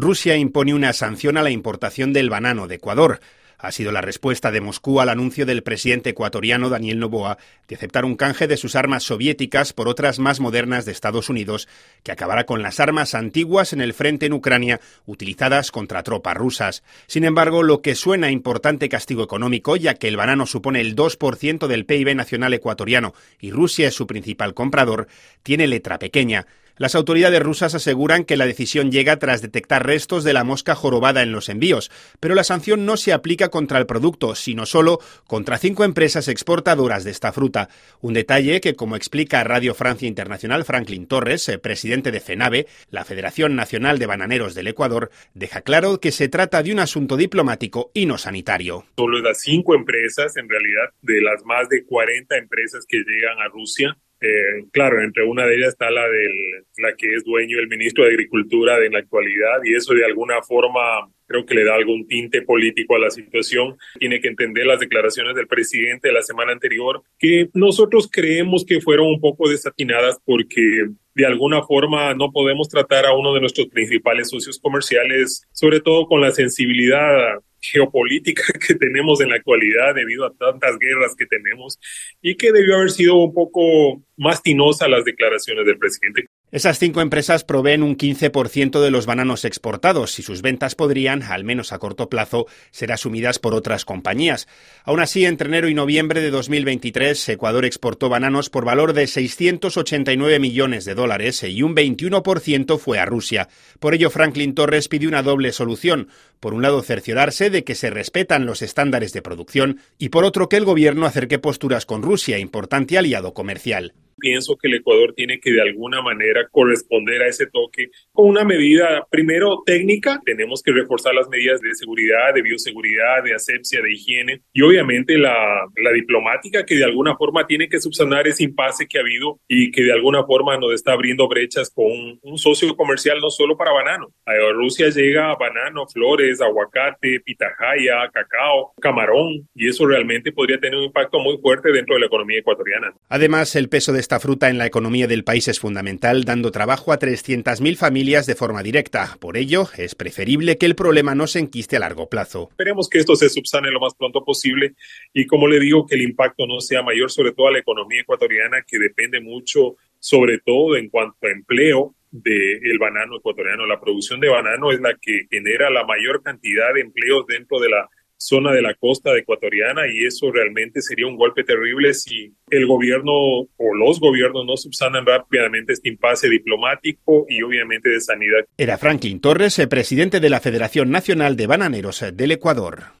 Rusia impone una sanción a la importación del banano de Ecuador. Ha sido la respuesta de Moscú al anuncio del presidente ecuatoriano Daniel Noboa de aceptar un canje de sus armas soviéticas por otras más modernas de Estados Unidos, que acabará con las armas antiguas en el frente en Ucrania utilizadas contra tropas rusas. Sin embargo, lo que suena importante castigo económico, ya que el banano supone el 2% del PIB nacional ecuatoriano y Rusia es su principal comprador, tiene letra pequeña. Las autoridades rusas aseguran que la decisión llega tras detectar restos de la mosca jorobada en los envíos, pero la sanción no se aplica contra el producto, sino solo contra cinco empresas exportadoras de esta fruta. Un detalle que, como explica Radio Francia Internacional Franklin Torres, eh, presidente de FENAVE, la Federación Nacional de Bananeros del Ecuador, deja claro que se trata de un asunto diplomático y no sanitario. Solo las cinco empresas, en realidad, de las más de 40 empresas que llegan a Rusia, eh, claro, entre una de ellas está la de la que es dueño el ministro de Agricultura en la actualidad y eso de alguna forma creo que le da algún tinte político a la situación. Tiene que entender las declaraciones del presidente de la semana anterior, que nosotros creemos que fueron un poco desatinadas porque de alguna forma no podemos tratar a uno de nuestros principales socios comerciales, sobre todo con la sensibilidad geopolítica que tenemos en la actualidad debido a tantas guerras que tenemos y que debió haber sido un poco más tinosa las declaraciones del presidente. Esas cinco empresas proveen un 15% de los bananos exportados y sus ventas podrían, al menos a corto plazo, ser asumidas por otras compañías. Aún así, entre enero y noviembre de 2023, Ecuador exportó bananos por valor de 689 millones de dólares y un 21% fue a Rusia. Por ello, Franklin Torres pidió una doble solución. Por un lado, cerciorarse de que se respetan los estándares de producción y por otro, que el gobierno acerque posturas con Rusia, importante aliado comercial pienso que el Ecuador tiene que de alguna manera corresponder a ese toque con una medida, primero técnica, tenemos que reforzar las medidas de seguridad, de bioseguridad, de asepsia, de higiene y obviamente la, la diplomática que de alguna forma tiene que subsanar ese impasse que ha habido y que de alguna forma nos está abriendo brechas con un, socio comercial no solo para banano. A Rusia llega banano, flores, aguacate, pitahaya, cacao, camarón y eso realmente podría tener un impacto muy fuerte dentro de la economía ecuatoriana. Además, el peso de esta fruta en la economía del país es fundamental, dando trabajo a 300.000 familias de forma directa. Por ello, es preferible que el problema no se enquiste a largo plazo. Esperemos que esto se subsane lo más pronto posible y, como le digo, que el impacto no sea mayor, sobre todo a la economía ecuatoriana, que depende mucho, sobre todo en cuanto a empleo, del banano ecuatoriano. La producción de banano es la que genera la mayor cantidad de empleos dentro de la zona de la costa ecuatoriana y eso realmente sería un golpe terrible si el gobierno o los gobiernos no subsanan rápidamente este impasse diplomático y obviamente de sanidad. Era Franklin Torres, el presidente de la Federación Nacional de Bananeros del Ecuador.